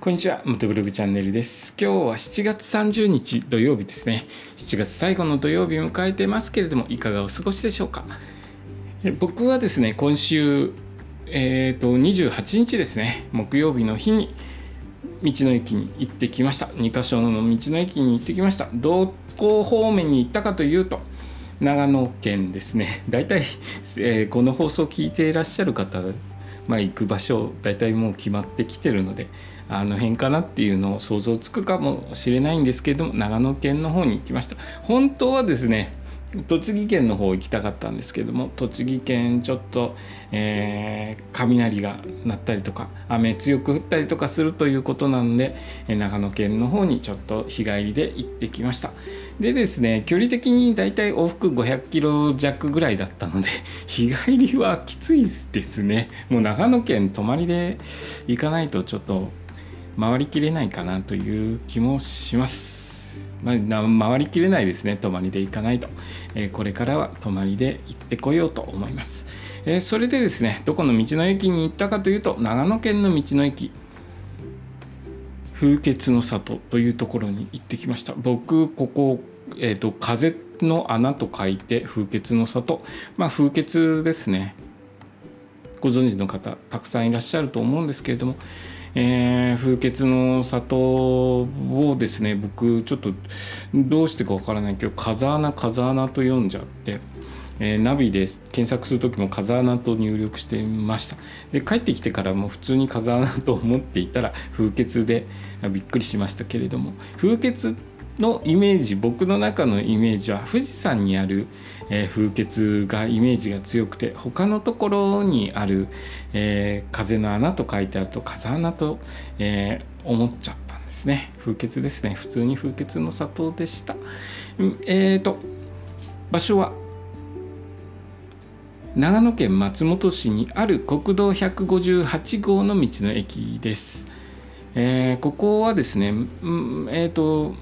こんにちは、元ブログチャンネルです。今日は7月30日土曜日ですね。7月最後の土曜日を迎えてますけれども、いかがお過ごしでしょうか？僕はですね、今週、えーと、28日ですね、木曜日の日に道の駅に行ってきました。2か所の道の駅に行ってきました。どこ方面に行ったかというと、長野県ですね。大体、えー、この放送を聞いていらっしゃる方まあ、行く場所大体もう決まってきてるのであの辺かなっていうのを想像つくかもしれないんですけども長野県の方に行きました。本当はですね栃木県の方行きたかったんですけども栃木県ちょっと、えー、雷が鳴ったりとか雨強く降ったりとかするということなので長野県の方にちょっと日帰りで行ってきました。でですね距離的にだいたい往復500キロ弱ぐらいだったので 日帰りはきついですね。もう長野県泊まりで行かないとちょっと回りきれないかなという気もします。まあ、回りきれないですね泊まりで行かないと、えー、これからは泊まりで行ってこようと思います、えー、それでですねどこの道の駅に行ったかというと長野県の道の駅。風穴の里というところに行ってきました。僕ここ、えーと、風の穴と書いて風穴の里。まあ風穴ですね。ご存知の方たくさんいらっしゃると思うんですけれどもえー、風穴の里をですね僕ちょっとどうしてかわからないけど風穴風穴と読んじゃって、え、ナビで検索する時も風穴と入力してみました。で帰ってきてからも普通に風穴と思っていたら風穴でびっくりしましたけれども。風穴のイメージ僕の中のイメージは富士山にある、え、風穴がイメージが強くて他のところにある、えー、風の穴と書いてあると風穴と、えー、思っちゃったんですね。風穴ですね。普通に風穴の里でした。えっ、と場所は長野県松本市にある国道158号の道の駅です。えー、ここはですね、えっ、ー、と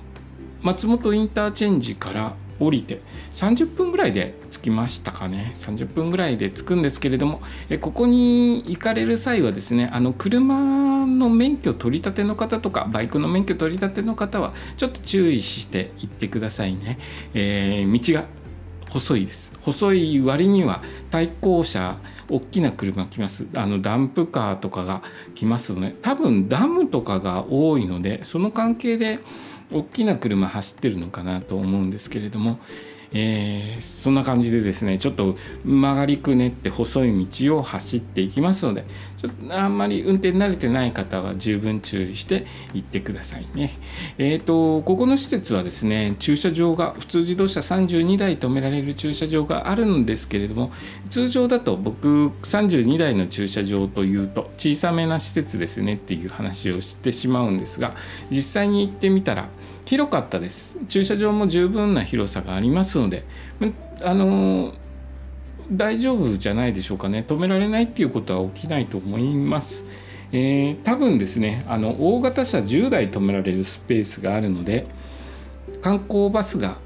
松本インターチェンジから降りて30分ぐらいで着きましたかね30分ぐらいで着くんですけれどもえここに行かれる際はですねあの車の免許取り立ての方とかバイクの免許取り立ての方はちょっと注意して行ってくださいね、えー、道が細いです。細い割には対向車大きな車来ます。あのダンプカーとかが来ますので多分ダムとかが多いのでその関係で大きな車走ってるのかなと思うんですけれども、えー、そんな感じでですねちょっと曲がりくねって細い道を走っていきますのでちょっとあんまり運転慣れてない方は十分注意して行ってくださいね。えっ、ー、とここの施設はですね駐車場が普通自動車32台止められる駐車場があるんですけれども通常だと僕32台の駐車場というと小さめな施設ですねっていう話をしてしまうんですが実際に行ってみたら広かったです駐車場も十分な広さがありますのであの大丈夫じゃないでしょうかね。止められないっていうことは起きないと思います。えー、多分ですねあの大型車10台止められるスペースがあるので観光バスが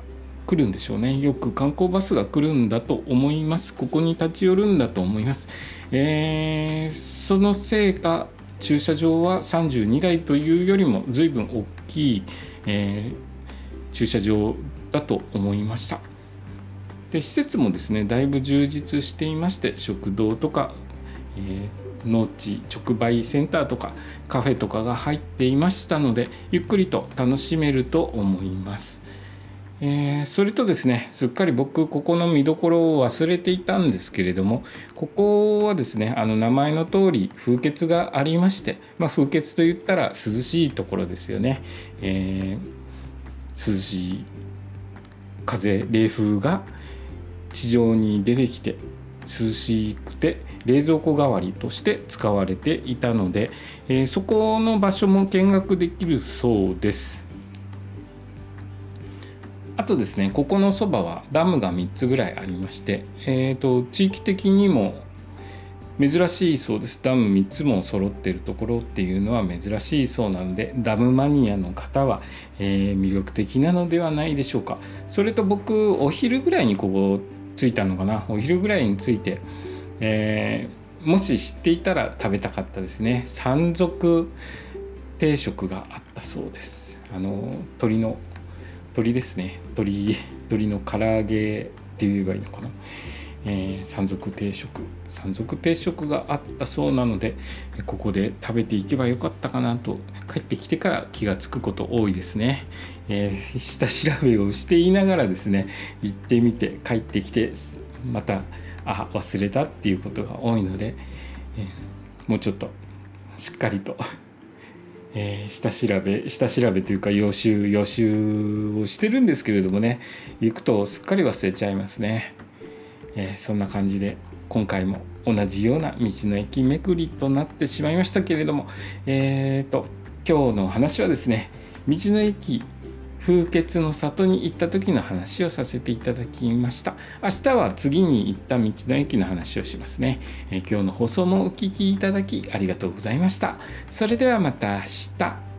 来るんでしょうね。よく観光バスが来るんだと思います。ここに立ち寄るんだと思います、えー、そのせいか駐車場は32台というよりも随分大きいえー、駐車場だと思いました。で施設もですねだいぶ充実していまして食堂とか、えー、農地直売センターとかカフェとかが入っていましたのでゆっくりと楽しめると思います。えー、それとですねすっかり僕ここの見どころを忘れていたんですけれどもここはですねあの名前の通り風穴がありまして、まあ、風穴といったら涼しいところですよね、えー、涼しい風冷風が地上に出てきて涼しくて冷蔵庫代わりとして使われていたので、えー、そこの場所も見学できるそうです。あとですねここのそばはダムが3つぐらいありまして、えーと、地域的にも珍しいそうですダム3つも揃ってるところっていうのは珍しいそうなのでダムマニアの方は、えー、魅力的なのではないでしょうかそれと僕お昼ぐらいにここ着いたのかな？お昼ぐらいに着いて、えー、もし知っていたら食べたかったですね。山賊定食があったそうです。あの鳥の鳥ですね。鶏鶏の唐揚げって言えばいいのかな、えー、山賊定食山賊定食があったそうなのでここで食べていけばよかったかなと帰ってきてから気が付くこと多いですね、えー、下調べをしていながらですね行ってみて帰ってきてまたあ忘れたっていうことが多いので、えー、もうちょっとしっかりと えー、下調べ下調べというか予習予習をしてるんですけれどもね行くとすっかり忘れちゃいますね、えー、そんな感じで今回も同じような道の駅巡りとなってしまいましたけれどもえっ、ー、と今日の話はですね道の駅風穴の里に行った時の話をさせていただきました。明日は次に行った道の駅の話をしますね、え今日の放送もお聴きいただきありがとうございました。それではまた明日。